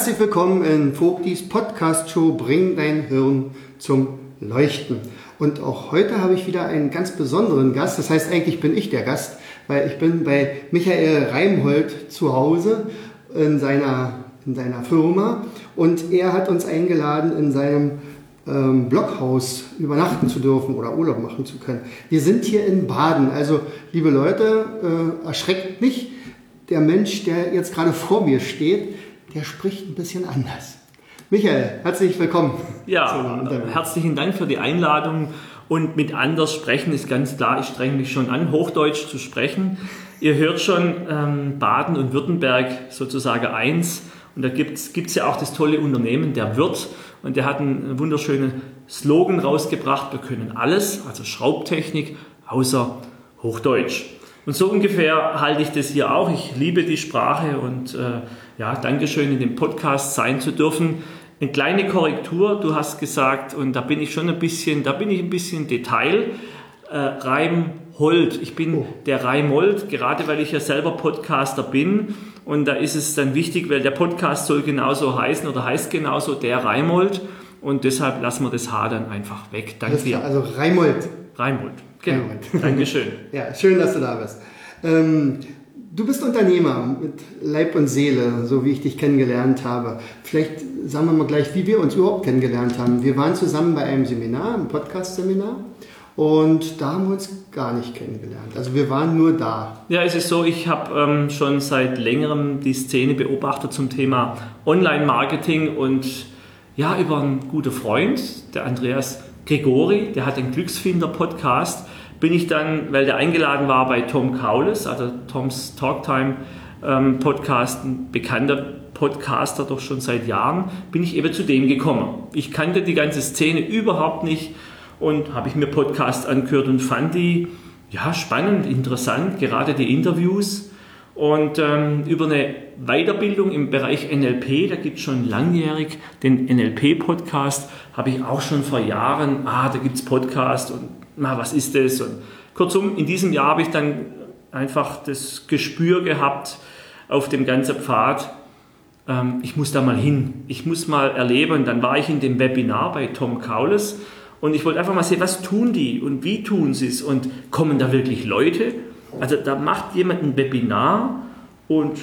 Herzlich willkommen in Vogtis Podcast-Show Bring dein Hirn zum Leuchten. Und auch heute habe ich wieder einen ganz besonderen Gast. Das heißt, eigentlich bin ich der Gast, weil ich bin bei Michael Reimhold zu Hause in seiner, in seiner Firma und er hat uns eingeladen, in seinem ähm, Blockhaus übernachten zu dürfen oder Urlaub machen zu können. Wir sind hier in Baden. Also, liebe Leute, äh, erschreckt nicht. Der Mensch, der jetzt gerade vor mir steht, der spricht ein bisschen anders. Michael, herzlich willkommen. Ja, herzlichen Dank für die Einladung. Und mit anders sprechen ist ganz klar, ich strenge mich schon an, Hochdeutsch zu sprechen. Ihr hört schon ähm, Baden und Württemberg sozusagen eins. Und da gibt es ja auch das tolle Unternehmen, der Wirt. Und der hat einen wunderschönen Slogan rausgebracht. Wir können alles, also Schraubtechnik, außer Hochdeutsch. Und so ungefähr halte ich das hier auch. Ich liebe die Sprache und äh, ja, Dankeschön, in dem Podcast sein zu dürfen. Eine kleine Korrektur, du hast gesagt, und da bin ich schon ein bisschen, da bin ich ein bisschen Detail. Äh, Reimhold, ich bin oh. der Reimold, gerade weil ich ja selber Podcaster bin. Und da ist es dann wichtig, weil der Podcast soll genauso heißen oder heißt genauso der Reimold. Und deshalb lassen wir das H dann einfach weg. Danke dir. Also Reimold. Reimold, genau. Reimold. Dankeschön. ja, schön, dass du da bist. Ähm, Du bist Unternehmer mit Leib und Seele, so wie ich dich kennengelernt habe. Vielleicht sagen wir mal gleich, wie wir uns überhaupt kennengelernt haben. Wir waren zusammen bei einem Seminar, einem Podcast-Seminar. Und da haben wir uns gar nicht kennengelernt. Also wir waren nur da. Ja, es ist so, ich habe ähm, schon seit längerem die Szene beobachtet zum Thema Online-Marketing und ja, über einen guten Freund, der Andreas Gregori, der hat den Glücksfinder-Podcast bin ich dann, weil der eingeladen war bei Tom Kaules, also Toms Talktime ähm, Podcast, ein bekannter Podcaster doch schon seit Jahren, bin ich eben zu dem gekommen. Ich kannte die ganze Szene überhaupt nicht und habe ich mir Podcasts angehört und fand die ja, spannend, interessant, gerade die Interviews. Und ähm, über eine Weiterbildung im Bereich NLP, da gibt es schon langjährig den NLP-Podcast, habe ich auch schon vor Jahren, ah, da gibt es Podcast und na, was ist das? Und kurzum, in diesem Jahr habe ich dann einfach das Gespür gehabt auf dem ganzen Pfad, ähm, ich muss da mal hin, ich muss mal erleben. Dann war ich in dem Webinar bei Tom Kaules und ich wollte einfach mal sehen, was tun die und wie tun sie es und kommen da wirklich Leute? Also da macht jemand ein Webinar und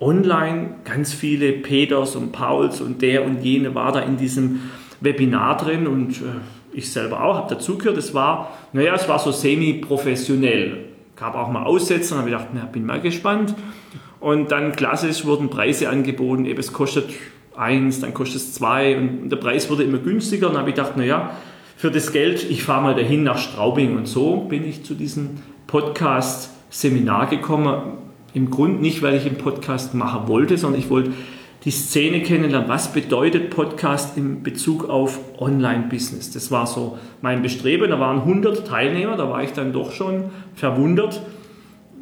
online ganz viele Peters und Pauls und der und jene war da in diesem Webinar drin und äh, ich selber auch, habe dazugehört. Es war, naja, es war so semi-professionell. Gab auch mal Aussetzer, habe ich gedacht, na, bin mal gespannt. Und dann klassisch wurden Preise angeboten, eben es kostet eins, dann kostet es zwei und der Preis wurde immer günstiger. Und dann habe ich gedacht, naja, für das Geld, ich fahre mal dahin nach Straubing. Und so bin ich zu diesem Podcast-Seminar gekommen. Im Grund nicht, weil ich einen Podcast machen wollte, sondern ich wollte die Szene kennenlernen. Was bedeutet Podcast in Bezug auf Online-Business? Das war so mein Bestreben. Da waren 100 Teilnehmer, da war ich dann doch schon verwundert.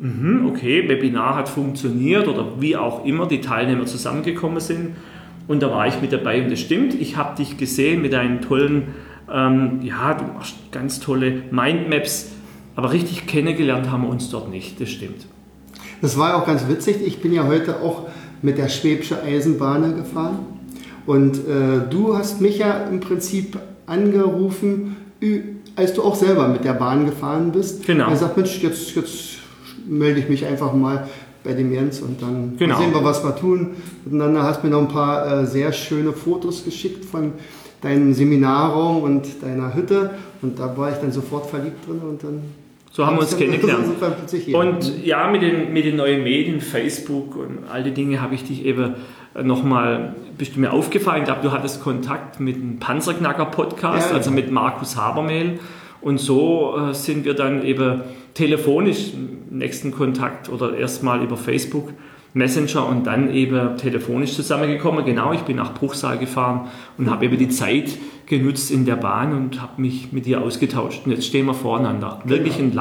Mhm, okay, Webinar hat funktioniert oder wie auch immer die Teilnehmer zusammengekommen sind. Und da war ich mit dabei und das stimmt. Ich habe dich gesehen mit deinen tollen, ähm, ja, du machst ganz tolle Mindmaps, aber richtig kennengelernt haben wir uns dort nicht. Das stimmt. Das war auch ganz witzig. Ich bin ja heute auch mit der Schwäbische Eisenbahn gefahren. Und äh, du hast mich ja im Prinzip angerufen, als du auch selber mit der Bahn gefahren bist. Genau. Er sagt, Mensch, jetzt, jetzt melde ich mich einfach mal bei dem Jens und dann genau. sehen wir, was wir tun. Miteinander hast mir noch ein paar äh, sehr schöne Fotos geschickt von deinem Seminarraum und deiner Hütte und da war ich dann sofort verliebt drin und dann so haben wir uns kennengelernt. Und ja, mit den, mit den neuen Medien, Facebook und all die Dinge habe ich dich eben nochmal, bist du mir aufgefallen. Ich glaube, du hattest Kontakt mit dem Panzerknacker-Podcast, ja, also mit Markus Habermehl. Und so äh, sind wir dann eben telefonisch im nächsten Kontakt oder erstmal über Facebook Messenger und dann eben telefonisch zusammengekommen. Genau, ich bin nach Bruchsal gefahren und habe eben die Zeit genutzt in der Bahn und habe mich mit ihr ausgetauscht. Und jetzt stehen wir voreinander. Wirklich genau. ein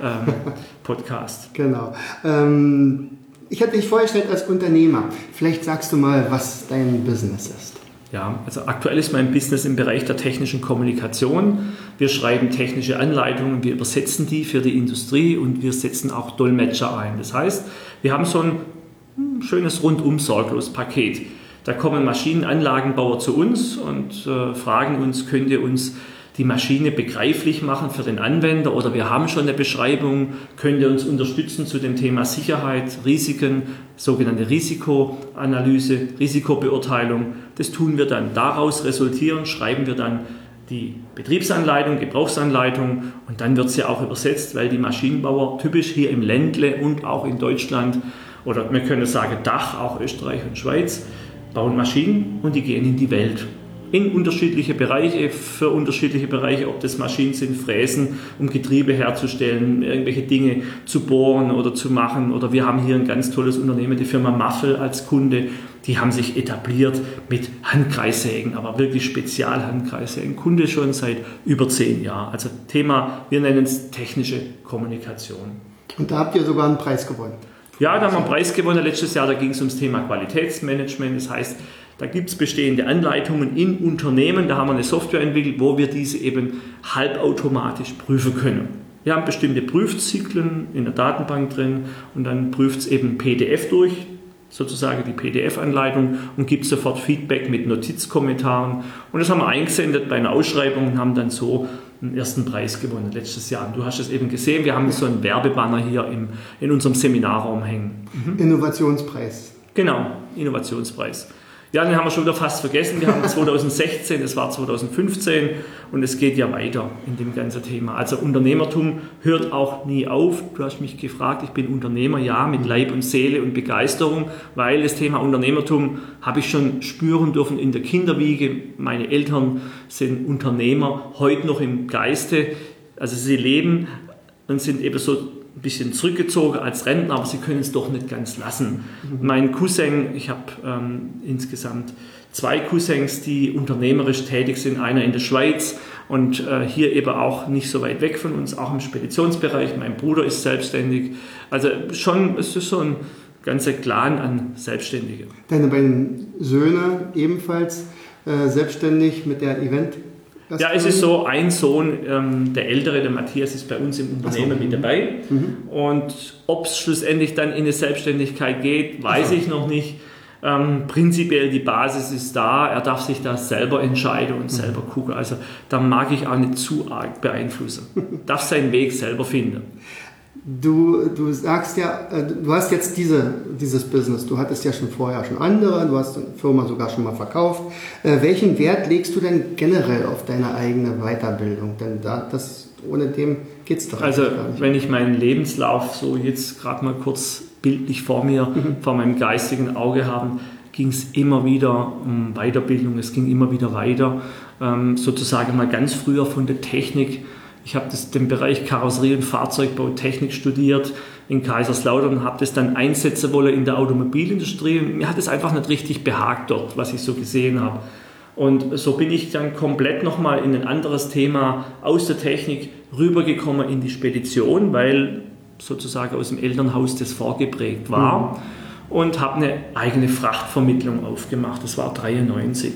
Live-Podcast. Ähm, genau. Ähm, ich hatte dich vorgestellt als Unternehmer. Vielleicht sagst du mal, was dein Business ist. Ja, also aktuell ist mein Business im Bereich der technischen Kommunikation. Wir schreiben technische Anleitungen, wir übersetzen die für die Industrie und wir setzen auch Dolmetscher ein. Das heißt, wir haben so ein hm, schönes rundum sorglos Paket. Da kommen Maschinenanlagenbauer zu uns und äh, fragen uns, könnt ihr uns die Maschine begreiflich machen für den Anwender oder wir haben schon eine Beschreibung, könnt ihr uns unterstützen zu dem Thema Sicherheit, Risiken, sogenannte Risikoanalyse, Risikobeurteilung. Das tun wir dann. Daraus resultieren, schreiben wir dann die Betriebsanleitung, Gebrauchsanleitung und dann wird sie auch übersetzt, weil die Maschinenbauer typisch hier im Ländle und auch in Deutschland oder wir können sagen Dach, auch Österreich und Schweiz, bauen Maschinen und die gehen in die Welt in unterschiedliche Bereiche, für unterschiedliche Bereiche, ob das Maschinen sind, Fräsen, um Getriebe herzustellen, irgendwelche Dinge zu bohren oder zu machen. Oder wir haben hier ein ganz tolles Unternehmen, die Firma Maffel als Kunde, die haben sich etabliert mit Handkreissägen, aber wirklich Spezialhandkreissägen. Kunde schon seit über zehn Jahren. Also Thema, wir nennen es technische Kommunikation. Und da habt ihr sogar einen Preis gewonnen. Ja, da haben wir einen Preis gewonnen letztes Jahr, da ging es ums Thema Qualitätsmanagement. Das heißt, da gibt es bestehende Anleitungen in Unternehmen, da haben wir eine Software entwickelt, wo wir diese eben halbautomatisch prüfen können. Wir haben bestimmte Prüfzyklen in der Datenbank drin und dann prüft es eben PDF durch, sozusagen die PDF-Anleitung und gibt sofort Feedback mit Notizkommentaren. Und das haben wir eingesendet bei einer Ausschreibung und haben dann so einen ersten Preis gewonnen letztes Jahr. Und du hast es eben gesehen, wir haben so einen Werbebanner hier im, in unserem Seminarraum hängen. Mhm. Innovationspreis. Genau, Innovationspreis. Ja, den haben wir schon wieder fast vergessen. Wir haben 2016, das war 2015 und es geht ja weiter in dem ganzen Thema. Also Unternehmertum hört auch nie auf. Du hast mich gefragt, ich bin Unternehmer, ja, mit Leib und Seele und Begeisterung, weil das Thema Unternehmertum habe ich schon spüren dürfen in der Kinderwiege. Meine Eltern sind Unternehmer, heute noch im Geiste. Also sie leben und sind eben so ein bisschen zurückgezogen als Rentner, aber sie können es doch nicht ganz lassen. Mhm. Mein Cousin, ich habe ähm, insgesamt zwei Cousins, die unternehmerisch tätig sind, einer in der Schweiz und äh, hier eben auch nicht so weit weg von uns, auch im Speditionsbereich. Mein Bruder ist selbstständig. Also schon, es ist so ein ganzer Clan an Selbstständigen. Deine beiden Söhne ebenfalls äh, selbstständig mit der Event das ja, es ist so, ein Sohn, ähm, der ältere, der Matthias, ist bei uns im Unternehmen so. mit dabei. Mhm. Und ob es schlussendlich dann in eine Selbstständigkeit geht, weiß ich noch nicht. Ähm, prinzipiell die Basis ist da, er darf sich da selber entscheiden und mhm. selber gucken. Also da mag ich auch nicht zu arg beeinflussen. darf seinen Weg selber finden. Du, du sagst ja, äh, du hast jetzt diese, dieses Business, du hattest ja schon vorher schon andere, du hast die Firma sogar schon mal verkauft. Äh, welchen Wert legst du denn generell auf deine eigene Weiterbildung? Denn da, das, ohne dem geht es doch Also, nicht. wenn ich meinen Lebenslauf so jetzt gerade mal kurz bildlich vor mir, mhm. vor meinem geistigen Auge haben, ging es immer wieder um Weiterbildung, es ging immer wieder weiter. Ähm, sozusagen mal ganz früher von der Technik ich habe den Bereich Karosserie und Fahrzeugbau-Technik studiert in Kaiserslautern und habe das dann einsetzen wollen in der Automobilindustrie. Mir hat es einfach nicht richtig behagt dort, was ich so gesehen habe. Und so bin ich dann komplett nochmal in ein anderes Thema aus der Technik rübergekommen in die Spedition, weil sozusagen aus dem Elternhaus das vorgeprägt war. Mhm. Und habe eine eigene Frachtvermittlung aufgemacht. Das war 93.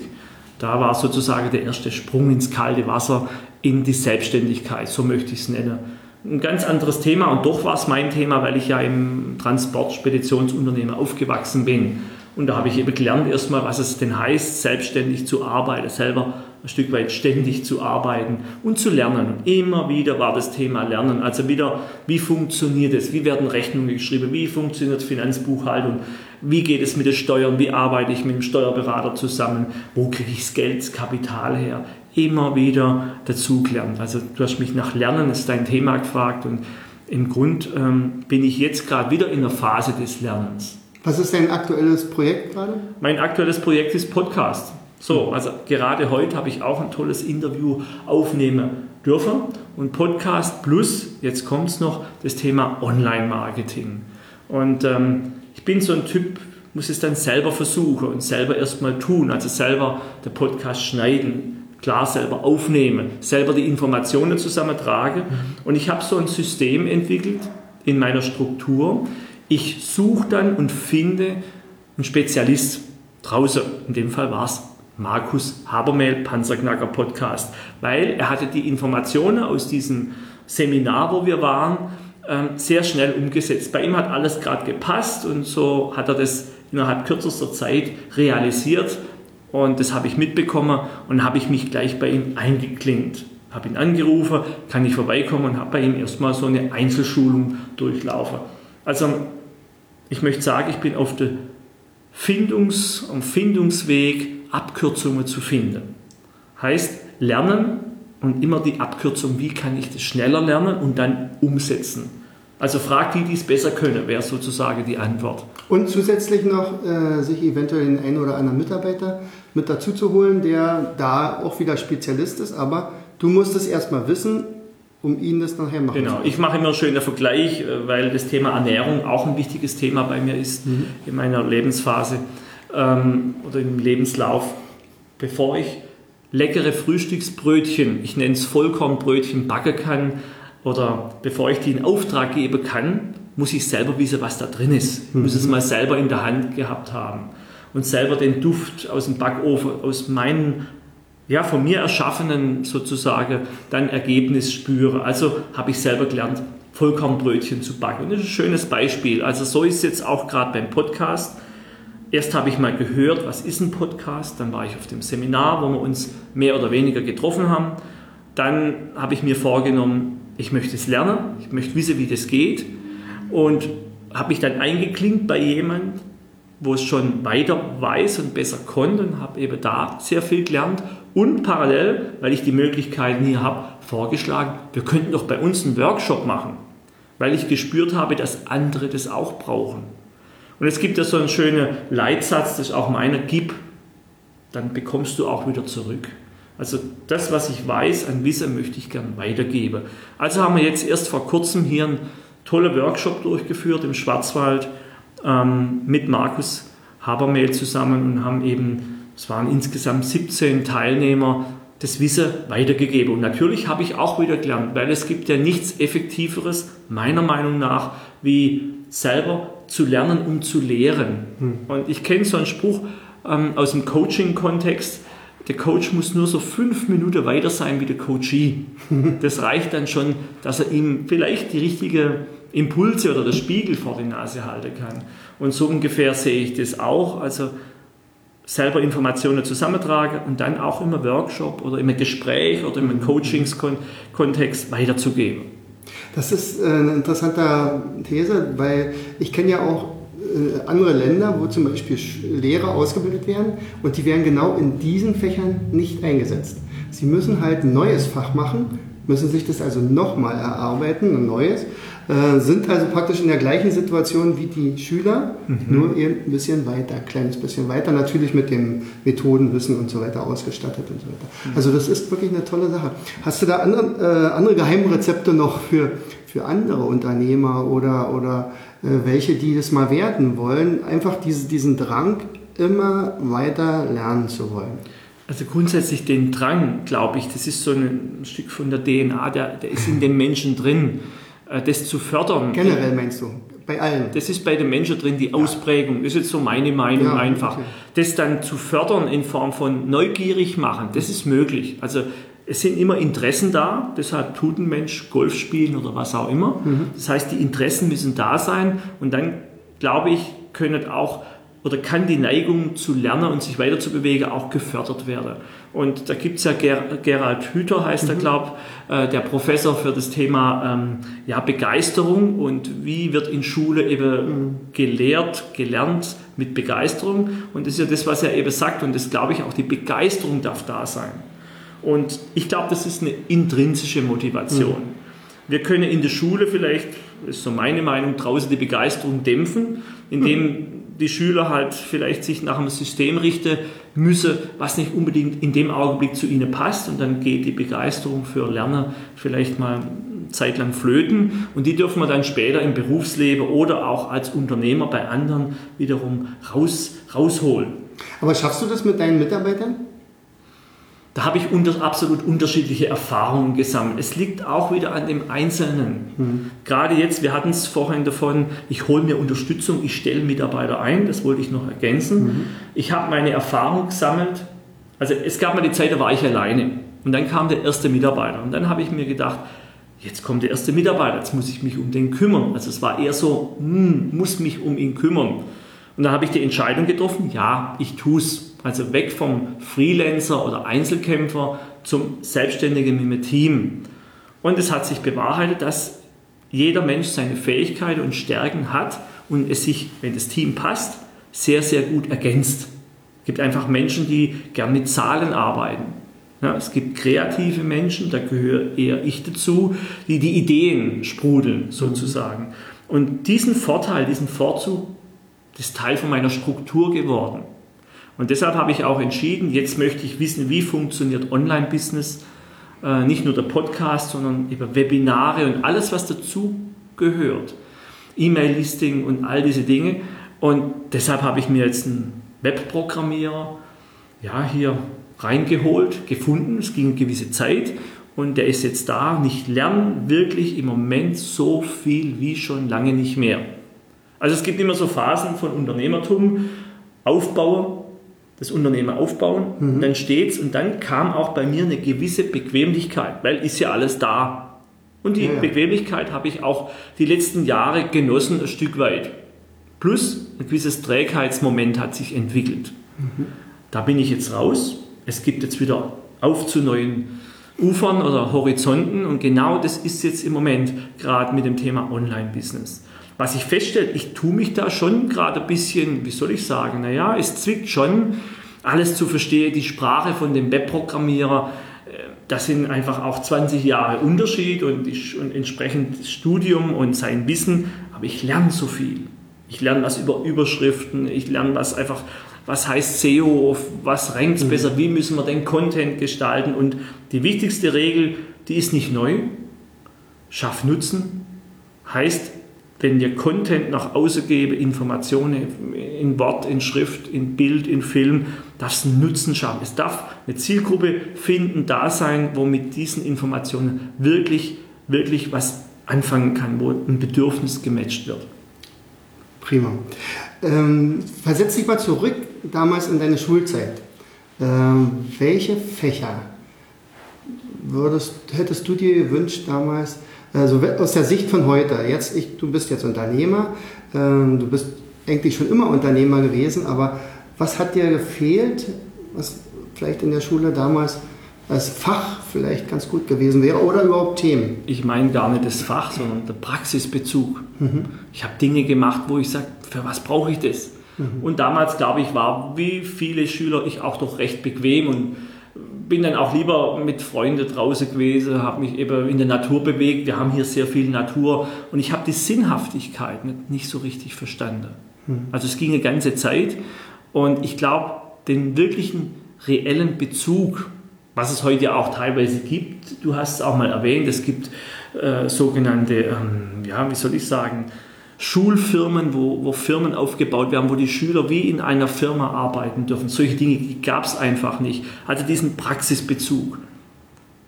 Da war sozusagen der erste Sprung ins kalte Wasser in die Selbstständigkeit, so möchte ich es nennen. Ein ganz anderes Thema und doch war es mein Thema, weil ich ja im Transportspeditionsunternehmen aufgewachsen bin. Und da habe ich eben gelernt erstmal, was es denn heißt, selbstständig zu arbeiten, selber ein Stück weit ständig zu arbeiten und zu lernen. Und immer wieder war das Thema Lernen. Also wieder, wie funktioniert es? Wie werden Rechnungen geschrieben? Wie funktioniert Finanzbuchhaltung? Wie geht es mit den Steuern? Wie arbeite ich mit dem Steuerberater zusammen? Wo kriege ich das Geld, das Kapital her? Immer wieder dazugelernt. Also du hast mich nach Lernen, ist dein Thema gefragt und im Grund ähm, bin ich jetzt gerade wieder in der Phase des Lernens. Was ist dein aktuelles Projekt gerade? Mein aktuelles Projekt ist Podcast. So, also gerade heute habe ich auch ein tolles Interview aufnehmen dürfen. Und Podcast plus, jetzt kommt es noch, das Thema Online-Marketing. Und ähm, ich bin so ein Typ, muss es dann selber versuchen und selber erstmal tun, also selber den Podcast schneiden, klar selber aufnehmen, selber die Informationen zusammentragen. Und ich habe so ein System entwickelt in meiner Struktur. Ich suche dann und finde einen Spezialist draußen. In dem Fall war es Markus Habermehl, Panzerknacker Podcast, weil er hatte die Informationen aus diesem Seminar, wo wir waren, ähm, sehr schnell umgesetzt. Bei ihm hat alles gerade gepasst und so hat er das innerhalb kürzester Zeit realisiert und das habe ich mitbekommen und habe ich mich gleich bei ihm eingeklinkt. Habe ihn angerufen, kann ich vorbeikommen und habe bei ihm erstmal so eine Einzelschulung durchlaufen. Also ich möchte sagen, ich bin auf dem Findungs-, Findungsweg, Abkürzungen zu finden. Heißt, lernen und immer die Abkürzung, wie kann ich das schneller lernen und dann umsetzen. Also fragt die, die es besser können, wäre sozusagen die Antwort. Und zusätzlich noch äh, sich eventuell den einen oder anderen Mitarbeiter mit dazu zu holen, der da auch wieder Spezialist ist, aber du musst es erstmal wissen, um ihn das nachher machen Genau, ich mache immer einen schönen Vergleich, äh, weil das Thema Ernährung auch ein wichtiges Thema bei mir ist mhm. in meiner Lebensphase ähm, oder im Lebenslauf. Bevor ich leckere Frühstücksbrötchen, ich nenne es Vollkornbrötchen, backen kann, oder bevor ich die in Auftrag geben kann, muss ich selber wissen, was da drin ist. Ich muss es mhm. mal selber in der Hand gehabt haben und selber den Duft aus dem Backofen, aus meinen, ja, von mir erschaffenen sozusagen dann Ergebnis spüre. Also habe ich selber gelernt, Vollkornbrötchen zu backen. Und das ist ein schönes Beispiel. Also so ist es jetzt auch gerade beim Podcast. Erst habe ich mal gehört, was ist ein Podcast, dann war ich auf dem Seminar, wo wir uns mehr oder weniger getroffen haben. Dann habe ich mir vorgenommen, ich möchte es lernen, ich möchte wissen, wie das geht und habe mich dann eingeklinkt bei jemandem, wo es schon weiter weiß und besser konnte und habe eben da sehr viel gelernt und parallel, weil ich die Möglichkeiten hier habe, vorgeschlagen, wir könnten doch bei uns einen Workshop machen, weil ich gespürt habe, dass andere das auch brauchen. Und es gibt ja so einen schönen Leitsatz, das ist auch meiner, gib, dann bekommst du auch wieder zurück. Also das, was ich weiß an Wissen, möchte ich gerne weitergeben. Also haben wir jetzt erst vor kurzem hier einen tollen Workshop durchgeführt im Schwarzwald ähm, mit Markus Habermehl zusammen und haben eben, es waren insgesamt 17 Teilnehmer, das Wissen weitergegeben. Und natürlich habe ich auch wieder gelernt, weil es gibt ja nichts Effektiveres, meiner Meinung nach, wie selber zu lernen, um zu lehren. Hm. Und ich kenne so einen Spruch ähm, aus dem Coaching-Kontext, der Coach muss nur so fünf Minuten weiter sein wie der Coachee. Das reicht dann schon, dass er ihm vielleicht die richtigen Impulse oder das Spiegel vor die Nase halten kann. Und so ungefähr sehe ich das auch. Also selber Informationen zusammentragen und dann auch im Workshop oder im Gespräch oder im Coachingskontext weiterzugeben. Das ist äh, eine interessante These, weil ich kenne ja auch äh, andere Länder, wo zum Beispiel Lehrer ausgebildet werden und die werden genau in diesen Fächern nicht eingesetzt. Sie müssen halt ein neues Fach machen, müssen sich das also nochmal erarbeiten, ein neues, äh, sind also praktisch in der gleichen Situation wie die Schüler, mhm. nur eben ein bisschen weiter, ein kleines bisschen weiter, natürlich mit dem Methodenwissen und so weiter ausgestattet und so weiter. Mhm. Also das ist wirklich eine tolle Sache. Hast du da andere, äh, andere Geheimrezepte noch für, für andere Unternehmer oder, oder welche, die das mal werden wollen, einfach diese, diesen Drang, immer weiter lernen zu wollen. Also grundsätzlich den Drang, glaube ich, das ist so ein Stück von der DNA, der, der ist in den Menschen drin, äh, das zu fördern. Generell meinst du? Bei allen? Das ist bei den Menschen drin, die Ausprägung. Das ist jetzt so meine Meinung ja, einfach. Okay. Das dann zu fördern in Form von neugierig machen, das ist möglich. Also es sind immer Interessen da, deshalb tut ein Mensch Golf spielen oder was auch immer. Mhm. Das heißt, die Interessen müssen da sein und dann, glaube ich, können auch oder kann die Neigung zu lernen und sich weiter zu bewegen auch gefördert werden. Und da gibt es ja Ger Gerald Hüther, heißt mhm. er, glaube äh, der Professor für das Thema ähm, ja, Begeisterung und wie wird in Schule eben mhm. gelehrt, gelernt mit Begeisterung. Und das ist ja das, was er eben sagt und das glaube ich auch, die Begeisterung darf da sein. Und ich glaube, das ist eine intrinsische Motivation. Mhm. Wir können in der Schule vielleicht ist so meine Meinung, draußen die Begeisterung dämpfen, indem die Schüler halt vielleicht sich nach einem System richten müssen, was nicht unbedingt in dem Augenblick zu ihnen passt und dann geht die Begeisterung für Lernen vielleicht mal zeitlang flöten und die dürfen wir dann später im Berufsleben oder auch als Unternehmer bei anderen wiederum raus, rausholen. Aber schaffst du das mit deinen Mitarbeitern? Da habe ich unter, absolut unterschiedliche Erfahrungen gesammelt. Es liegt auch wieder an dem Einzelnen. Mhm. Gerade jetzt, wir hatten es vorhin davon, ich hole mir Unterstützung, ich stelle Mitarbeiter ein, das wollte ich noch ergänzen. Mhm. Ich habe meine Erfahrung gesammelt. Also es gab mal die Zeit, da war ich alleine. Und dann kam der erste Mitarbeiter. Und dann habe ich mir gedacht, jetzt kommt der erste Mitarbeiter, jetzt muss ich mich um den kümmern. Also es war eher so, hm, muss mich um ihn kümmern. Und dann habe ich die Entscheidung getroffen, ja, ich tue es. Also weg vom Freelancer oder Einzelkämpfer zum Selbstständigen mit einem Team. Und es hat sich bewahrheitet, dass jeder Mensch seine Fähigkeiten und Stärken hat und es sich, wenn das Team passt, sehr, sehr gut ergänzt. Es gibt einfach Menschen, die gern mit Zahlen arbeiten. Ja, es gibt kreative Menschen, da gehöre eher ich dazu, die die Ideen sprudeln sozusagen. Und diesen Vorteil, diesen Vorzug, das ist Teil von meiner Struktur geworden. Und deshalb habe ich auch entschieden, jetzt möchte ich wissen, wie funktioniert Online-Business. Äh, nicht nur der Podcast, sondern über Webinare und alles, was dazu gehört. E-Mail-Listing und all diese Dinge. Und deshalb habe ich mir jetzt einen Webprogrammierer ja, hier reingeholt, gefunden. Es ging eine gewisse Zeit und der ist jetzt da. Und ich lerne wirklich im Moment so viel wie schon lange nicht mehr. Also es gibt immer so Phasen von Unternehmertum, Aufbauer, das Unternehmen aufbauen, mhm. dann steht's und dann kam auch bei mir eine gewisse Bequemlichkeit, weil ist ja alles da. Und die ja, ja. Bequemlichkeit habe ich auch die letzten Jahre genossen, ein Stück weit. Plus ein gewisses Trägheitsmoment hat sich entwickelt. Mhm. Da bin ich jetzt raus. Es gibt jetzt wieder auf zu neuen Ufern oder Horizonten und genau das ist jetzt im Moment gerade mit dem Thema Online-Business was ich feststelle, ich tue mich da schon gerade ein bisschen, wie soll ich sagen, naja, es zwickt schon, alles zu verstehen, die Sprache von dem Webprogrammierer, äh, das sind einfach auch 20 Jahre Unterschied und, ich, und entsprechend das Studium und sein Wissen, aber ich lerne so viel. Ich lerne was über Überschriften, ich lerne was einfach, was heißt SEO, was rankt mhm. besser, wie müssen wir den Content gestalten und die wichtigste Regel, die ist nicht neu, schaff Nutzen, heißt wenn ihr Content nach außen gebe, Informationen in Wort, in Schrift, in Bild, in Film, darf es einen Nutzen schaffen. Es darf eine Zielgruppe finden, da sein, wo mit diesen Informationen wirklich, wirklich was anfangen kann, wo ein Bedürfnis gematcht wird. Prima. Ähm, versetz dich mal zurück damals in deine Schulzeit. Ähm, welche Fächer würdest, hättest du dir gewünscht damals, also aus der Sicht von heute, jetzt ich, du bist jetzt Unternehmer, ähm, du bist eigentlich schon immer Unternehmer gewesen, aber was hat dir gefehlt, was vielleicht in der Schule damals als Fach vielleicht ganz gut gewesen wäre oder überhaupt Themen? Ich meine gar nicht das Fach, sondern der Praxisbezug. Mhm. Ich habe Dinge gemacht, wo ich sage, für was brauche ich das? Mhm. Und damals, glaube ich, war wie viele Schüler ich auch doch recht bequem und bin dann auch lieber mit Freunden draußen gewesen, habe mich eben in der Natur bewegt. Wir haben hier sehr viel Natur und ich habe die Sinnhaftigkeit nicht, so richtig verstanden. Hm. Also es ging eine ganze Zeit und ich glaube, den wirklichen reellen Bezug, was es heute auch teilweise gibt, du hast es auch mal erwähnt, es gibt äh, sogenannte, ähm, ja, wie soll ich sagen, Schulfirmen, wo, wo Firmen aufgebaut werden, wo die Schüler wie in einer Firma arbeiten dürfen. Solche Dinge gab es einfach nicht. Also diesen Praxisbezug,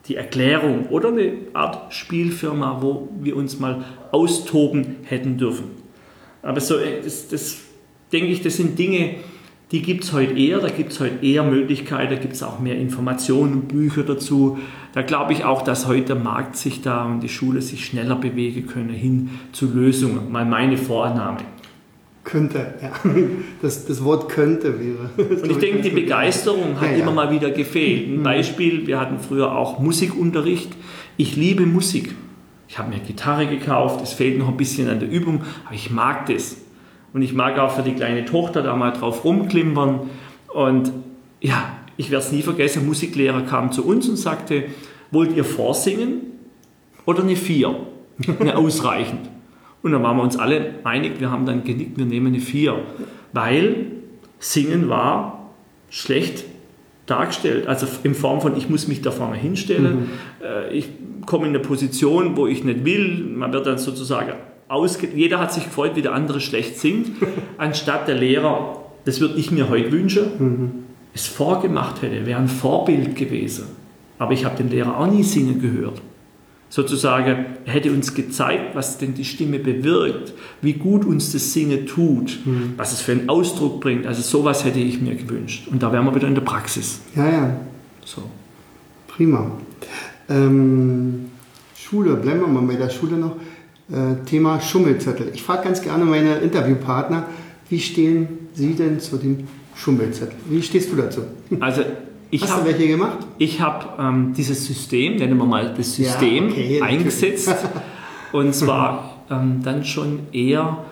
die Erklärung oder eine Art Spielfirma, wo wir uns mal austoben hätten dürfen. Aber so, äh, das, das denke ich, das sind Dinge, die gibt es heute eher, da gibt es heute eher Möglichkeiten, da gibt es auch mehr Informationen, Bücher dazu. Da glaube ich auch, dass heute der Markt sich da und die Schule sich schneller bewegen können hin zu Lösungen. Mal meine Vorannahme. Könnte, ja. Das, das Wort könnte wäre. Und ich denke, die Begeisterung hat ja, ja. immer mal wieder gefehlt. Ein mhm. Beispiel, wir hatten früher auch Musikunterricht. Ich liebe Musik. Ich habe mir Gitarre gekauft, es fehlt noch ein bisschen an der Übung, aber ich mag das. Und ich mag auch für die kleine Tochter da mal drauf rumklimpern. Und ja, ich werde es nie vergessen, Musiklehrer kam zu uns und sagte, wollt ihr vorsingen oder eine Vier? Eine ausreichend. Und dann waren wir uns alle einig, wir haben dann genickt, wir nehmen eine 4. Weil Singen war schlecht dargestellt. Also in Form von, ich muss mich da vorne hinstellen, mhm. Äh, ich komme in eine Position, wo ich nicht will. Man wird dann sozusagen ausge... Jeder hat sich gefreut, wie der andere schlecht singt, anstatt der Lehrer, das würde ich mir heute wünschen, mhm. es vorgemacht hätte, wäre ein Vorbild gewesen. Aber ich habe den Lehrer auch nie singen gehört sozusagen, er hätte uns gezeigt, was denn die Stimme bewirkt, wie gut uns das Singen tut, mhm. was es für einen Ausdruck bringt. Also sowas hätte ich mir gewünscht. Und da wären wir wieder in der Praxis. Ja, ja. So. Prima. Ähm, Schule, bleiben wir mal bei der Schule noch. Äh, Thema Schummelzettel. Ich frage ganz gerne meine Interviewpartner, wie stehen Sie denn zu dem Schummelzettel? Wie stehst du dazu? Also ich Hast hab, du welche gemacht? Ich habe ähm, dieses System, nennen wir mal das System, ja, okay, eingesetzt. und zwar ähm, dann schon eher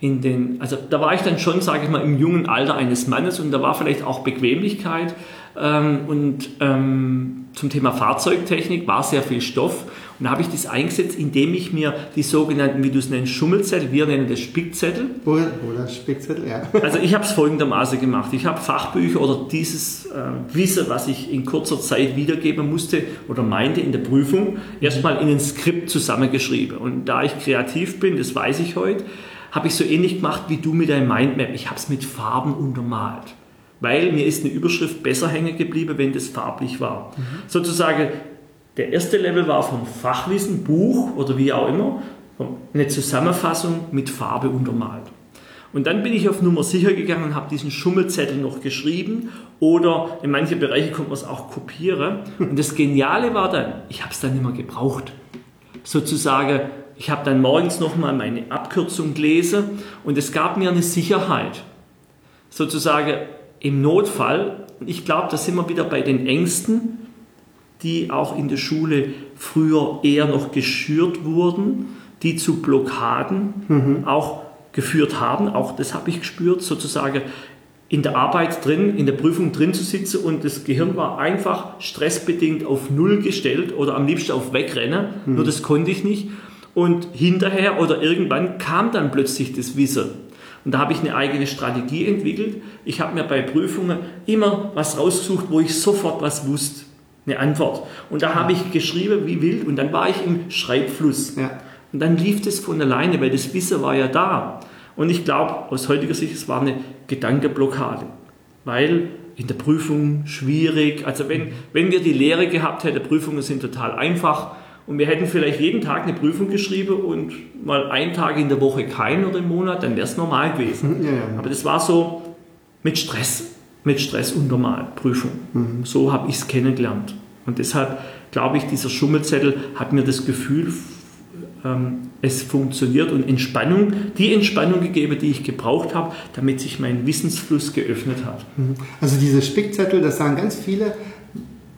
in den, also da war ich dann schon, sage ich mal, im jungen Alter eines Mannes und da war vielleicht auch Bequemlichkeit und ähm, zum Thema Fahrzeugtechnik war sehr viel Stoff und da habe ich das eingesetzt, indem ich mir die sogenannten, wie du es nennst, Schummelzettel, wir nennen das Spickzettel. Oder, oder Spickzettel, ja. Also ich habe es folgendermaßen gemacht. Ich habe Fachbücher oder dieses äh, Wissen, was ich in kurzer Zeit wiedergeben musste oder meinte in der Prüfung, erstmal in ein Skript zusammengeschrieben. Und da ich kreativ bin, das weiß ich heute, habe ich so ähnlich gemacht wie du mit deinem Mindmap. Ich habe es mit Farben untermalt weil mir ist eine Überschrift besser hängen geblieben, wenn das farblich war. Mhm. Sozusagen der erste Level war vom Fachwissen, Buch oder wie auch immer, eine Zusammenfassung mit Farbe untermalt. Und dann bin ich auf Nummer sicher gegangen und habe diesen Schummelzettel noch geschrieben oder in manche Bereiche konnte man es auch kopieren. Und das Geniale war dann, ich habe es dann immer gebraucht. Sozusagen, ich habe dann morgens nochmal meine Abkürzung gelesen und es gab mir eine Sicherheit. Sozusagen im Notfall, ich glaube, da sind wir wieder bei den Ängsten, die auch in der Schule früher eher noch geschürt wurden, die zu Blockaden mhm. auch geführt haben. Auch das habe ich gespürt, sozusagen in der Arbeit drin, in der Prüfung drin zu sitzen und das Gehirn war einfach stressbedingt auf Null gestellt oder am liebsten auf Wegrennen, mhm. nur das konnte ich nicht. Und hinterher oder irgendwann kam dann plötzlich das Wissen. Und da habe ich eine eigene Strategie entwickelt. Ich habe mir bei Prüfungen immer was rausgesucht, wo ich sofort was wusste eine Antwort. Und da habe ich geschrieben wie wild und dann war ich im Schreibfluss. Ja. Und dann lief das von alleine, weil das Wissen war ja da. Und ich glaube, aus heutiger Sicht, es war eine Gedankeblockade. Weil in der Prüfung schwierig, also wenn, wenn wir die Lehre gehabt hätten, Prüfungen sind total einfach und wir hätten vielleicht jeden Tag eine Prüfung geschrieben und mal einen Tag in der Woche keinen oder im Monat, dann wäre es normal gewesen. Ja, ja. Aber das war so mit Stress mit Stress und Normalprüfung. Mhm. So habe ich es kennengelernt. Und deshalb glaube ich, dieser Schummelzettel hat mir das Gefühl, ähm, es funktioniert und Entspannung, die Entspannung gegeben, die ich gebraucht habe, damit sich mein Wissensfluss geöffnet hat. Mhm. Also diese Spickzettel, das sagen ganz viele,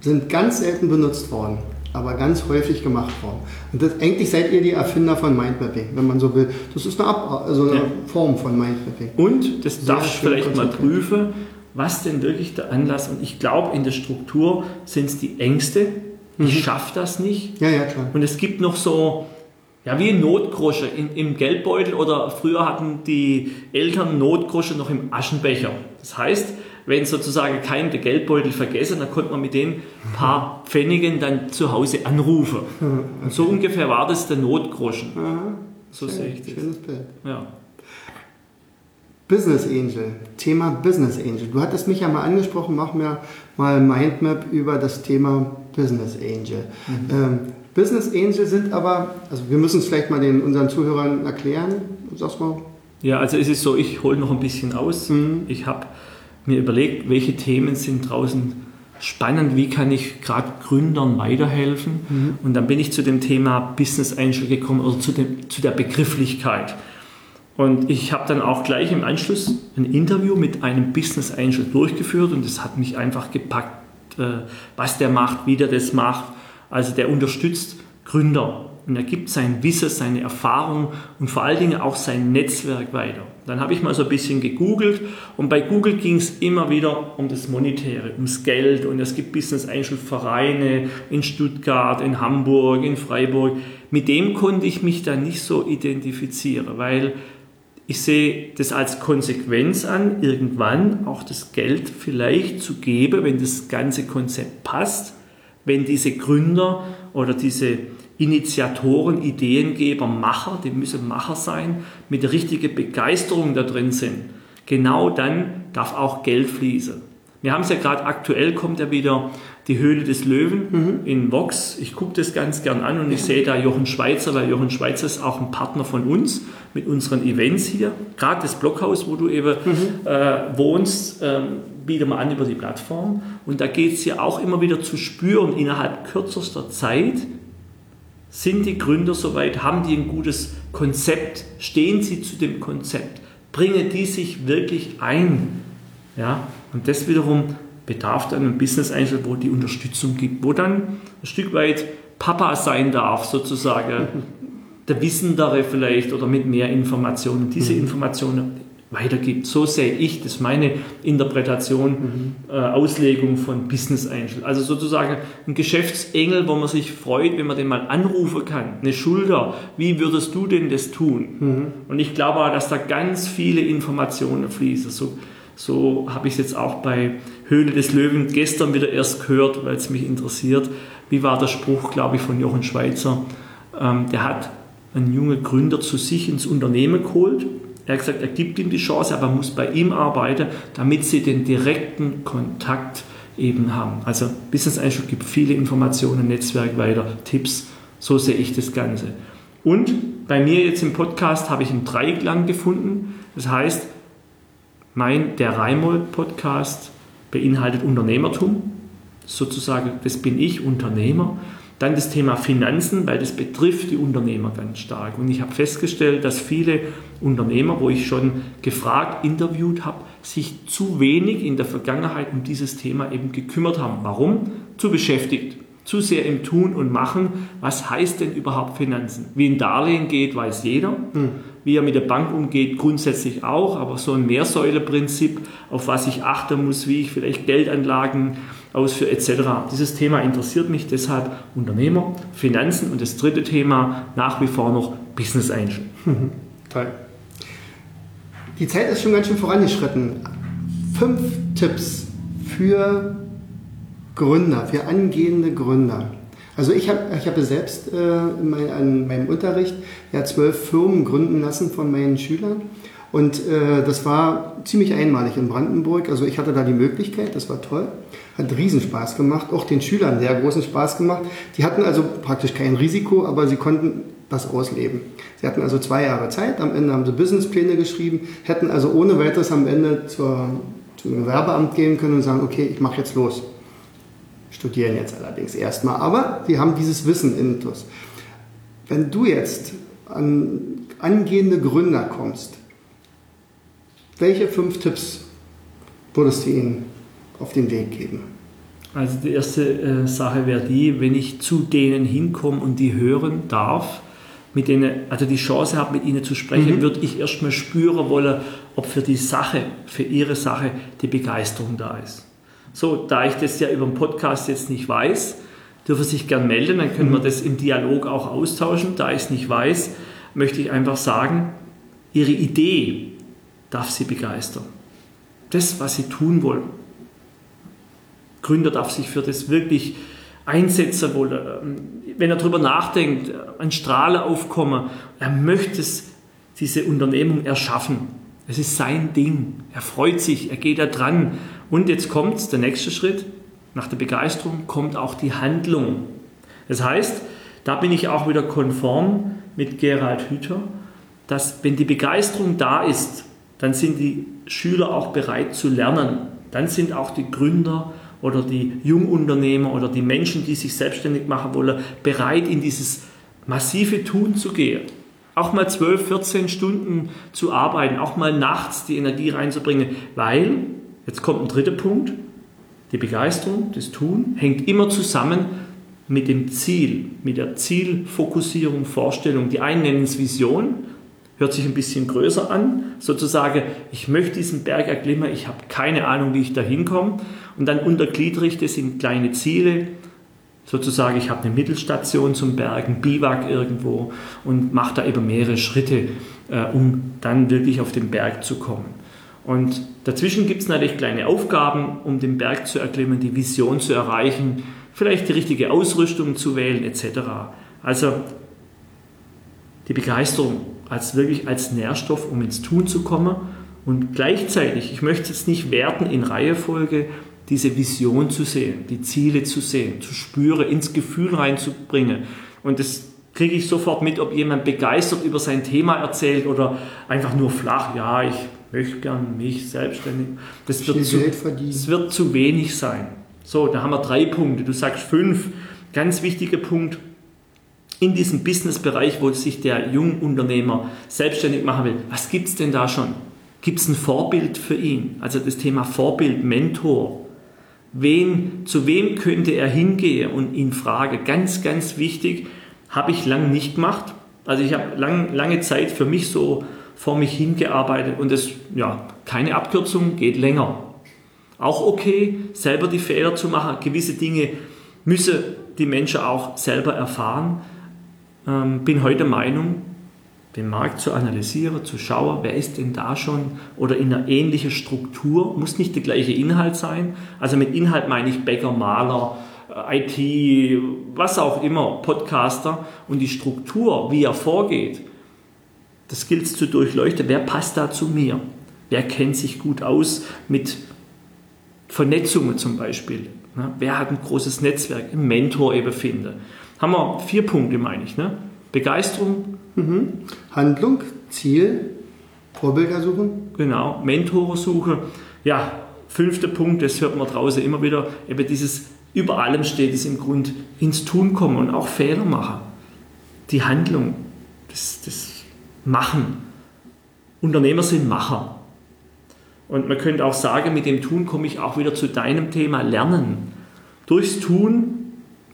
sind ganz selten benutzt worden aber ganz häufig gemacht worden. Und das, eigentlich seid ihr die Erfinder von Mindmapping, wenn man so will. Das ist eine, Ab also eine ja. Form von Mindmapping. Und das Sehr darf ich vielleicht mal prüfen was denn wirklich der Anlass und ich glaube, in der Struktur sind es die Ängste. Ich mhm. schaffe das nicht. Ja, ja, klar. Und es gibt noch so, ja, wie Notgrosche in, im Geldbeutel oder früher hatten die Eltern Notgrosche noch im Aschenbecher. Das heißt, wenn sozusagen kein der Geldbeutel vergessen, dann konnte man mit den paar Pfennigen dann zu Hause anrufen. Und so ungefähr war das der Notgroschen. Aha. So Schön, sehe ich das. Schönes Bild. Ja. Business Angel, Thema Business Angel. Du hattest mich ja mal angesprochen, mach mir mal Mindmap über das Thema Business Angel. Mhm. Ähm, Business Angel sind aber, also wir müssen es vielleicht mal den, unseren Zuhörern erklären. Sag's mal. Ja, also es ist so, ich hole noch ein bisschen aus. Mhm. Ich habe mir überlegt, welche Themen sind draußen spannend, wie kann ich gerade Gründern weiterhelfen. Mhm. Und dann bin ich zu dem Thema Business Angel gekommen oder zu, dem, zu der Begrifflichkeit. Und ich habe dann auch gleich im Anschluss ein Interview mit einem Business Angel durchgeführt und das hat mich einfach gepackt, äh, was der macht, wie der das macht. Also der unterstützt Gründer und er gibt sein Wissen, seine Erfahrung und vor allen Dingen auch sein Netzwerk weiter. Dann habe ich mal so ein bisschen gegoogelt und bei Google ging es immer wieder um das Monetäre, ums Geld und es gibt Business Angel Vereine in Stuttgart, in Hamburg, in Freiburg mit dem konnte ich mich dann nicht so identifizieren, weil ich sehe das als Konsequenz an, irgendwann auch das Geld vielleicht zu geben, wenn das ganze Konzept passt, wenn diese Gründer oder diese Initiatoren, Ideengeber, Macher, die müssen Macher sein, mit der richtigen Begeisterung da drin sind. Genau dann darf auch Geld fließen. Wir haben es ja gerade aktuell, kommt ja wieder die Höhle des Löwen mhm. in Vox. Ich gucke das ganz gern an und ich sehe da Jochen Schweizer, weil Jochen Schweizer ist auch ein Partner von uns mit unseren Events hier. Gerade das Blockhaus, wo du eben mhm. äh, wohnst, äh, bieten wir an über die Plattform. Und da geht es ja auch immer wieder zu spüren, innerhalb kürzester Zeit, sind die Gründer soweit, haben die ein gutes Konzept, stehen sie zu dem Konzept, bringen die sich wirklich ein. Ja? Und das wiederum bedarf dann ein Business Angel, wo die Unterstützung gibt, wo dann ein Stück weit Papa sein darf, sozusagen, der Wissendere vielleicht oder mit mehr Informationen. Diese mhm. Informationen weitergibt. So sehe ich das, meine Interpretation, mhm. äh, Auslegung von Business Angel. Also sozusagen ein Geschäftsengel, wo man sich freut, wenn man den mal anrufen kann. Eine Schulter, wie würdest du denn das tun? Mhm. Und ich glaube auch, dass da ganz viele Informationen fließen. So, so habe ich es jetzt auch bei Höhle des Löwen gestern wieder erst gehört, weil es mich interessiert. Wie war der Spruch, glaube ich, von Jochen Schweizer? Ähm, der hat einen jungen Gründer zu sich ins Unternehmen geholt. Er hat gesagt, er gibt ihm die Chance, aber muss bei ihm arbeiten, damit sie den direkten Kontakt eben haben. Also Business Angel gibt viele Informationen, Netzwerk weiter, Tipps. So sehe ich das Ganze. Und bei mir jetzt im Podcast habe ich einen Dreiklang gefunden. Das heißt, mein Der Reimold Podcast beinhaltet Unternehmertum. Sozusagen, das bin ich, Unternehmer. Dann das Thema Finanzen, weil das betrifft die Unternehmer ganz stark. Und ich habe festgestellt, dass viele Unternehmer, wo ich schon gefragt, interviewt habe, sich zu wenig in der Vergangenheit um dieses Thema eben gekümmert haben. Warum? Zu beschäftigt zu sehr im Tun und Machen. Was heißt denn überhaupt Finanzen? Wie ein Darlehen geht, weiß jeder. Mhm. Wie er mit der Bank umgeht, grundsätzlich auch. Aber so ein Mehrsäuleprinzip, auf was ich achten muss, wie ich vielleicht Geldanlagen ausführe, etc. Dieses Thema interessiert mich deshalb Unternehmer, Finanzen und das dritte Thema nach wie vor noch Business Angel. Toll. Die Zeit ist schon ganz schön vorangeschritten. Fünf Tipps für Gründer, für angehende Gründer. Also ich habe ich hab selbst äh, mein, an meinem Unterricht ja zwölf Firmen gründen lassen von meinen Schülern. Und äh, das war ziemlich einmalig in Brandenburg. Also ich hatte da die Möglichkeit, das war toll. Hat Riesenspaß gemacht, auch den Schülern sehr großen Spaß gemacht. Die hatten also praktisch kein Risiko, aber sie konnten das ausleben. Sie hatten also zwei Jahre Zeit, am Ende haben sie Businesspläne geschrieben, hätten also ohne weiteres am Ende zur, zum Gewerbeamt gehen können und sagen, okay, ich mache jetzt los studieren jetzt allerdings erstmal, aber die haben dieses Wissen intus. Wenn du jetzt an angehende Gründer kommst, welche fünf Tipps würdest du ihnen auf den Weg geben? Also die erste äh, Sache wäre die, wenn ich zu denen hinkomme und die hören darf, mit denen, also die Chance habe, mit ihnen zu sprechen, mhm. würde ich erstmal spüren wollen, ob für die Sache, für ihre Sache die Begeisterung da ist. So, da ich das ja über den Podcast jetzt nicht weiß, dürfen Sie sich gern melden, dann können wir mhm. das im Dialog auch austauschen. Da ich es nicht weiß, möchte ich einfach sagen, Ihre Idee darf Sie begeistern. Das, was Sie tun wollen. Gründer darf sich für das wirklich einsetzen wollen. Wenn er darüber nachdenkt, ein Strahlen aufkommen, er möchte es, diese Unternehmung erschaffen. Es ist sein Ding. Er freut sich, er geht da dran und jetzt kommt der nächste Schritt. Nach der Begeisterung kommt auch die Handlung. Das heißt, da bin ich auch wieder konform mit Gerald Hüther, dass wenn die Begeisterung da ist, dann sind die Schüler auch bereit zu lernen. Dann sind auch die Gründer oder die Jungunternehmer oder die Menschen, die sich selbstständig machen wollen, bereit, in dieses massive Tun zu gehen. Auch mal 12, 14 Stunden zu arbeiten, auch mal nachts die Energie reinzubringen, weil Jetzt kommt ein dritter Punkt. Die Begeisterung, das Tun hängt immer zusammen mit dem Ziel, mit der Zielfokussierung, Vorstellung. Die einen nennen es Vision, hört sich ein bisschen größer an, sozusagen, ich möchte diesen Berg erklimmen, ich habe keine Ahnung, wie ich da hinkomme. Und dann untergliedere ich das in kleine Ziele. sozusagen, ich habe eine Mittelstation zum Bergen, Biwak irgendwo und mache da eben mehrere Schritte, äh, um dann wirklich auf den Berg zu kommen. Und dazwischen gibt es natürlich kleine Aufgaben, um den Berg zu erklimmen, die Vision zu erreichen, vielleicht die richtige Ausrüstung zu wählen etc. Also die Begeisterung als wirklich als Nährstoff, um ins Tun zu kommen und gleichzeitig, ich möchte es nicht werten in Reihefolge, diese Vision zu sehen, die Ziele zu sehen, zu spüren, ins Gefühl reinzubringen. Und das kriege ich sofort mit, ob jemand begeistert über sein Thema erzählt oder einfach nur flach, ja, ich möchte gern mich selbstständig. Das wird, zu, das wird zu wenig sein. So, da haben wir drei Punkte. Du sagst fünf. Ganz wichtiger Punkt. In diesem Businessbereich, wo sich der Jungunternehmer selbstständig machen will, was gibt es denn da schon? Gibt es ein Vorbild für ihn? Also das Thema Vorbild, Mentor. Wen, zu wem könnte er hingehen und ihn fragen? Ganz, ganz wichtig, habe ich lange nicht gemacht. Also ich habe lang, lange Zeit für mich so vor mich hingearbeitet und das, ja, keine Abkürzung, geht länger. Auch okay, selber die Fehler zu machen. Gewisse Dinge müssen die Menschen auch selber erfahren. Ähm, bin heute der Meinung, den Markt zu analysieren, zu schauen, wer ist denn da schon oder in einer ähnlichen Struktur, muss nicht der gleiche Inhalt sein. Also mit Inhalt meine ich Bäcker, Maler, äh, IT, was auch immer, Podcaster und die Struktur, wie er vorgeht, das gilt es zu durchleuchten. Wer passt da zu mir? Wer kennt sich gut aus mit Vernetzungen zum Beispiel? Ne? Wer hat ein großes Netzwerk? Ein Mentor eben finde. Haben wir vier Punkte, meine ich. Ne? Begeisterung. Mhm. Handlung, Ziel, Vorbilder suchen. Genau, Mentore suchen. Ja, fünfter Punkt, das hört man draußen immer wieder, eben dieses, über allem steht es im Grund, ins Tun kommen und auch Fehler machen. Die Handlung, das, das Machen. Unternehmer sind Macher. Und man könnte auch sagen, mit dem Tun komme ich auch wieder zu deinem Thema Lernen. Durchs Tun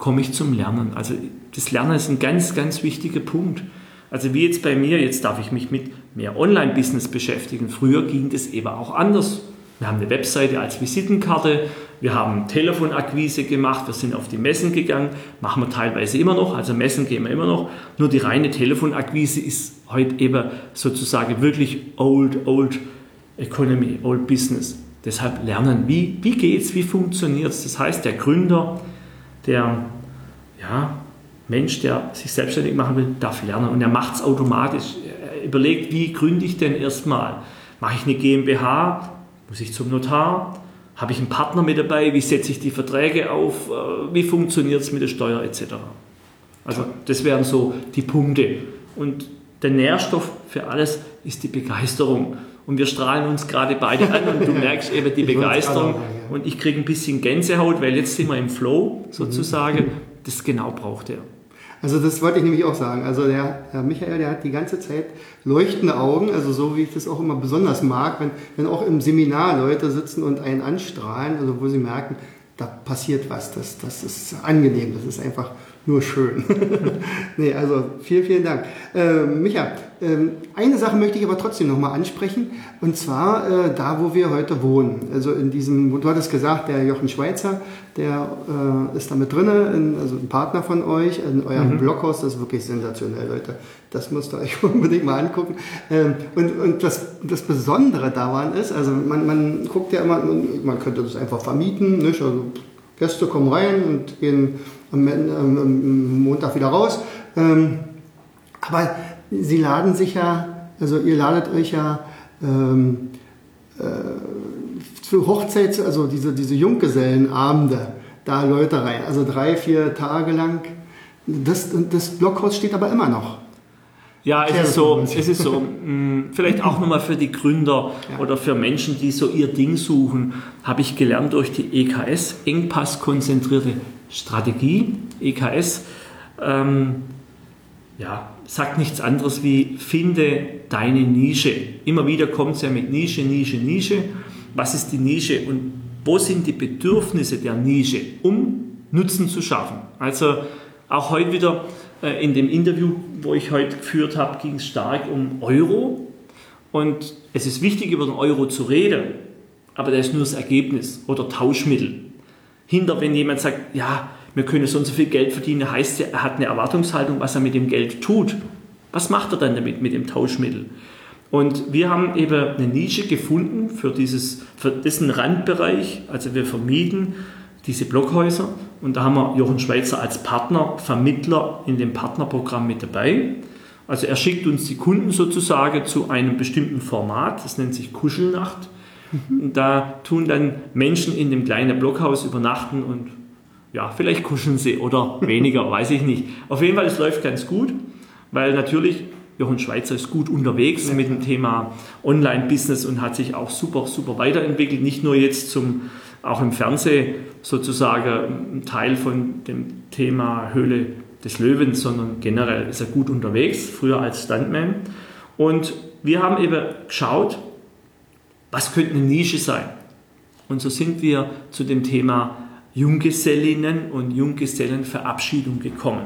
komme ich zum Lernen. Also das Lernen ist ein ganz, ganz wichtiger Punkt. Also wie jetzt bei mir, jetzt darf ich mich mit mehr Online-Business beschäftigen. Früher ging das eben auch anders. Wir haben eine Webseite als Visitenkarte, wir haben Telefonakquise gemacht, wir sind auf die Messen gegangen, machen wir teilweise immer noch, also Messen gehen wir immer noch. Nur die reine Telefonakquise ist heute eben sozusagen wirklich old, old economy, old business. Deshalb lernen, wie, wie geht es, wie funktioniert es. Das heißt, der Gründer, der ja, Mensch, der sich selbstständig machen will, darf lernen und er macht es automatisch. Er überlegt, wie gründe ich denn erstmal? Mache ich eine GmbH? Muss ich zum Notar? Habe ich einen Partner mit dabei? Wie setze ich die Verträge auf? Äh, wie funktioniert es mit der Steuer etc.? Also das wären so die Punkte. Und der Nährstoff für alles ist die Begeisterung. Und wir strahlen uns gerade beide an und du merkst eben die Begeisterung. Und ich kriege ein bisschen Gänsehaut, weil jetzt sind wir im Flow sozusagen. Das genau braucht er. Also das wollte ich nämlich auch sagen. Also der Herr Michael, der hat die ganze Zeit leuchtende Augen, also so wie ich das auch immer besonders mag, wenn, wenn auch im Seminar Leute sitzen und einen anstrahlen, also wo sie merken, da passiert was, das, das ist angenehm, das ist einfach nur schön. nee, also vielen, vielen Dank. Äh, Micha, äh, eine Sache möchte ich aber trotzdem nochmal ansprechen, und zwar äh, da, wo wir heute wohnen. Also in diesem, du hattest gesagt, der Jochen Schweizer, der äh, ist da mit drin, also ein Partner von euch, in eurem mhm. Bloghaus, das ist wirklich sensationell, Leute. Das müsst ihr euch unbedingt mal angucken. Ähm, und und das, das Besondere daran ist, also man, man guckt ja immer, man könnte das einfach vermieten, nicht? Also Gäste kommen rein und gehen am, am Montag wieder raus. Ähm, aber sie laden sich ja, also ihr ladet euch ja ähm, äh, für Hochzeits, also diese, diese Junggesellenabende, da Leute rein. Also drei, vier Tage lang. Das, das Blockhaus steht aber immer noch. Ja, es ist so, es ist so, mm, vielleicht auch nochmal für die Gründer ja. oder für Menschen, die so ihr Ding suchen, habe ich gelernt durch die EKS, Engpass-konzentrierte Strategie, EKS, ähm, ja, sagt nichts anderes wie finde deine Nische. Immer wieder kommt es ja mit Nische, Nische, Nische. Was ist die Nische und wo sind die Bedürfnisse der Nische, um Nutzen zu schaffen? Also auch heute wieder äh, in dem Interview, wo ich heute geführt habe, ging es stark um Euro. Und es ist wichtig, über den Euro zu reden, aber der ist nur das Ergebnis oder Tauschmittel. Hinter, wenn jemand sagt, ja, wir können so und so viel Geld verdienen, heißt ja, er hat eine Erwartungshaltung, was er mit dem Geld tut. Was macht er dann damit, mit dem Tauschmittel? Und wir haben eben eine Nische gefunden für, dieses, für diesen Randbereich. Also wir vermieten diese Blockhäuser und da haben wir Jochen Schweizer als Partner, Vermittler in dem Partnerprogramm mit dabei. Also er schickt uns die Kunden sozusagen zu einem bestimmten Format, das nennt sich Kuschelnacht. Da tun dann Menschen in dem kleinen Blockhaus übernachten und ja, vielleicht kuscheln sie oder weniger, weiß ich nicht. Auf jeden Fall, es läuft ganz gut, weil natürlich Jochen Schweizer ist gut unterwegs ja. mit dem Thema Online-Business und hat sich auch super, super weiterentwickelt. Nicht nur jetzt zum, auch im Fernsehen sozusagen ein Teil von dem Thema Höhle des Löwens, sondern generell ist er gut unterwegs, früher als Stuntman. Und wir haben eben geschaut, was könnte eine Nische sein. Und so sind wir zu dem Thema Junggesellinnen und Junggesellenverabschiedung gekommen.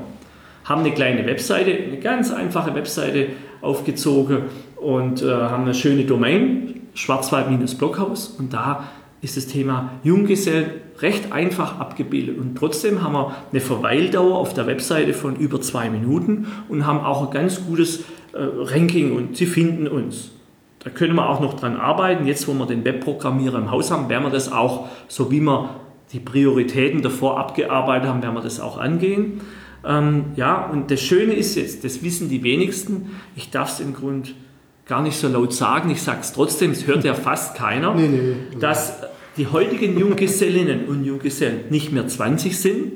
Haben eine kleine Webseite, eine ganz einfache Webseite aufgezogen und äh, haben eine schöne Domain, Schwarzwald-Blockhaus. Und da ist das Thema Junggesellen recht einfach abgebildet. Und trotzdem haben wir eine Verweildauer auf der Webseite von über zwei Minuten und haben auch ein ganz gutes äh, Ranking und Sie finden uns. Da können wir auch noch dran arbeiten. Jetzt, wo wir den Webprogrammierer im Haus haben, werden wir das auch, so wie wir die Prioritäten davor abgearbeitet haben, werden wir das auch angehen. Ähm, ja, und das Schöne ist jetzt, das wissen die wenigsten, ich darf es im Grunde gar nicht so laut sagen, ich sage es trotzdem, es hört ja fast keiner, nee, nee, nee. dass die heutigen Junggesellinnen und Junggesellen nicht mehr 20 sind,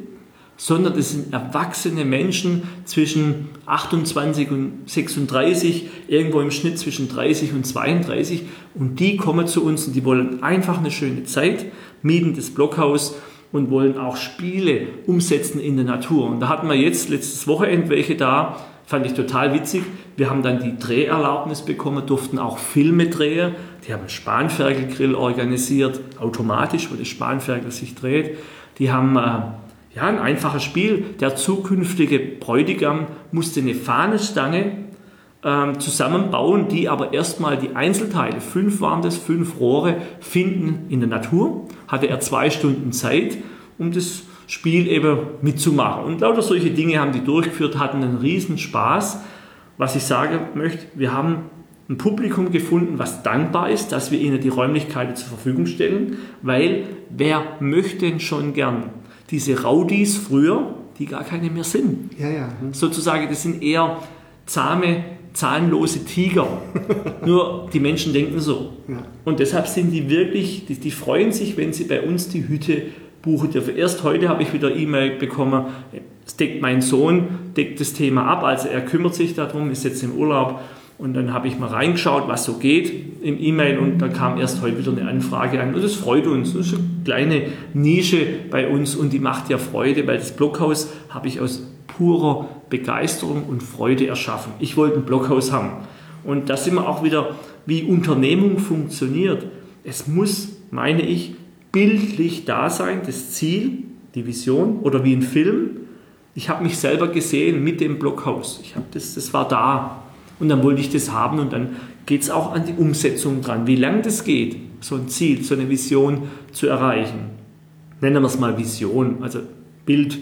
sondern das sind erwachsene Menschen zwischen 28 und 36, irgendwo im Schnitt zwischen 30 und 32 und die kommen zu uns und die wollen einfach eine schöne Zeit, mieten das Blockhaus und wollen auch Spiele umsetzen in der Natur. Und da hatten wir jetzt letztes Wochenende welche da, fand ich total witzig. Wir haben dann die Dreherlaubnis bekommen, durften auch Filme drehen. Die haben einen Spanferkelgrill organisiert, automatisch, wo das Spanferkel sich dreht. Die haben äh, ja, ein einfaches Spiel. Der zukünftige Bräutigam musste eine Fahnenstange äh, zusammenbauen, die aber erstmal die Einzelteile, fünf waren das, fünf Rohre, finden in der Natur. Hatte er zwei Stunden Zeit, um das Spiel eben mitzumachen. Und lauter solche Dinge haben die durchgeführt, hatten einen riesen Spaß. Was ich sagen möchte, wir haben ein Publikum gefunden, was dankbar ist, dass wir ihnen die Räumlichkeiten zur Verfügung stellen, weil wer möchte denn schon gern diese Raudis früher, die gar keine mehr sind. Ja, ja. Sozusagen, das sind eher zahme, zahnlose Tiger. Nur die Menschen denken so. Ja. Und deshalb sind die wirklich, die, die freuen sich, wenn sie bei uns die Hütte buchen dürfen. Erst heute habe ich wieder E-Mail bekommen, es deckt mein Sohn, deckt das Thema ab, also er kümmert sich darum, ist jetzt im Urlaub und dann habe ich mal reingeschaut, was so geht im E-Mail und da kam erst heute wieder eine Anfrage an und das freut uns. Das ist eine kleine Nische bei uns und die macht ja Freude, weil das Blockhaus habe ich aus purer Begeisterung und Freude erschaffen. Ich wollte ein Blockhaus haben. Und da sind wir auch wieder, wie Unternehmung funktioniert. Es muss, meine ich, bildlich da sein, das Ziel, die Vision oder wie ein Film. Ich habe mich selber gesehen mit dem Blockhaus. Ich das, das war da. Und dann wollte ich das haben und dann geht es auch an die Umsetzung dran. Wie lange das geht, so ein Ziel, so eine Vision zu erreichen. Nennen wir es mal Vision, also Bild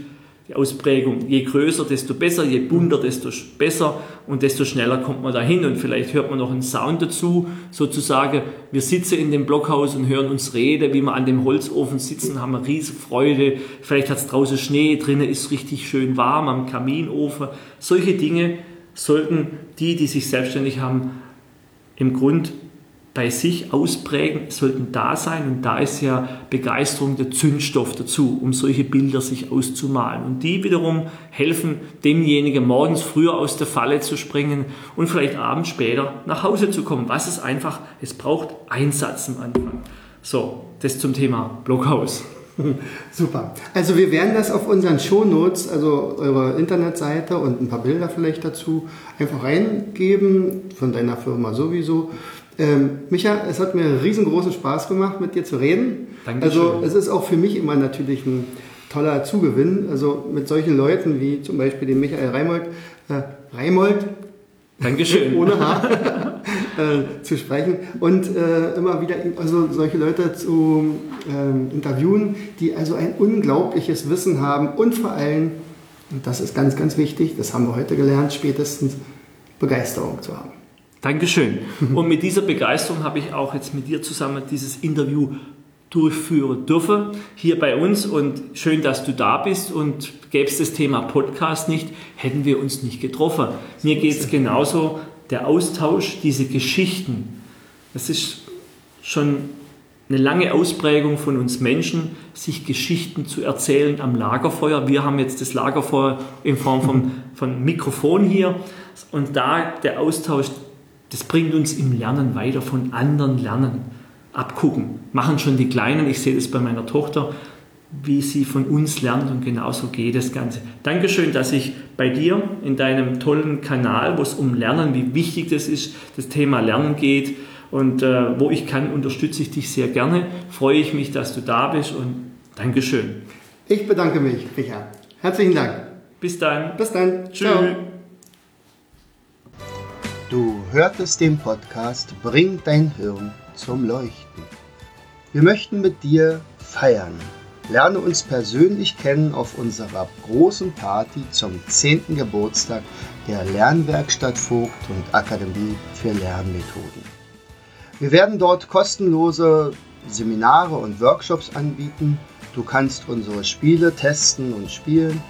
die Ausprägung. Je größer, desto besser, je bunter, desto besser und desto schneller kommt man dahin. Und vielleicht hört man noch einen Sound dazu, sozusagen. Wir sitzen in dem Blockhaus und hören uns reden, wie wir an dem Holzofen sitzen, haben eine riesige Freude. Vielleicht hat es draußen Schnee, drinnen ist richtig schön warm am Kaminofen. Solche Dinge sollten die, die sich selbstständig haben, im Grund bei sich ausprägen, sollten da sein. Und da ist ja Begeisterung der Zündstoff dazu, um solche Bilder sich auszumalen. Und die wiederum helfen demjenigen, morgens früher aus der Falle zu springen und vielleicht abends später nach Hause zu kommen. Was ist einfach, es braucht Einsatz am Anfang. So, das zum Thema Blockhaus. Super. Also wir werden das auf unseren Shownotes, also eure Internetseite und ein paar Bilder vielleicht dazu einfach reingeben, von deiner Firma sowieso. Ähm, Micha, es hat mir riesengroßen Spaß gemacht, mit dir zu reden. Dankeschön. Also es ist auch für mich immer natürlich ein toller Zugewinn. Also mit solchen Leuten wie zum Beispiel dem Michael Reimold, äh, Reimold, Dankeschön. ohne H, äh, zu sprechen und äh, immer wieder also solche Leute zu äh, interviewen, die also ein unglaubliches Wissen haben und vor allem, und das ist ganz, ganz wichtig, das haben wir heute gelernt, spätestens Begeisterung zu haben. Dankeschön. Und mit dieser Begeisterung habe ich auch jetzt mit dir zusammen dieses Interview durchführen dürfen, hier bei uns. Und schön, dass du da bist. Und gäbe es das Thema Podcast nicht, hätten wir uns nicht getroffen. Mir geht es genauso, der Austausch, diese Geschichten, das ist schon eine lange Ausprägung von uns Menschen, sich Geschichten zu erzählen am Lagerfeuer. Wir haben jetzt das Lagerfeuer in Form von, von Mikrofon hier. Und da der Austausch, das bringt uns im Lernen weiter, von anderen lernen, abgucken. Machen schon die Kleinen, ich sehe das bei meiner Tochter, wie sie von uns lernt und genauso geht das Ganze. Dankeschön, dass ich bei dir in deinem tollen Kanal, wo es um Lernen, wie wichtig das ist, das Thema Lernen geht und äh, wo ich kann, unterstütze ich dich sehr gerne. Freue ich mich, dass du da bist und Dankeschön. Ich bedanke mich, Richard. Herzlichen Dank. Bis dann. Bis dann. Tschüss. Ciao. Du hörtest den Podcast Bring dein Hirn zum Leuchten. Wir möchten mit dir feiern. Lerne uns persönlich kennen auf unserer großen Party zum 10. Geburtstag der Lernwerkstatt Vogt und Akademie für Lernmethoden. Wir werden dort kostenlose Seminare und Workshops anbieten. Du kannst unsere Spiele testen und spielen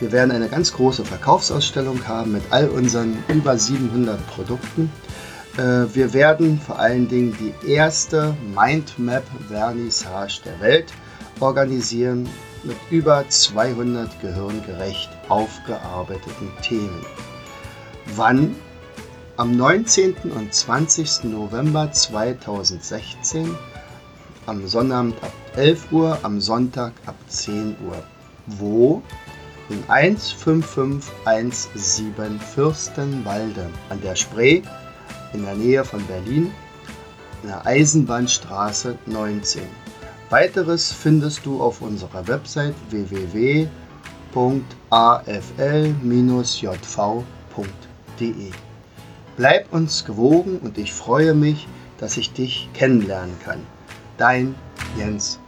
wir werden eine ganz große Verkaufsausstellung haben mit all unseren über 700 Produkten. Äh, wir werden vor allen Dingen die erste Mindmap Vernissage der Welt organisieren mit über 200 gehirngerecht aufgearbeiteten Themen. Wann? Am 19. und 20. November 2016, am Sonnabend ab 11 Uhr, am Sonntag ab 10 Uhr. Wo? in 15517 Fürstenwalde an der Spree in der Nähe von Berlin in der Eisenbahnstraße 19. Weiteres findest du auf unserer Website www.afl-jv.de. Bleib uns gewogen und ich freue mich, dass ich dich kennenlernen kann. Dein Jens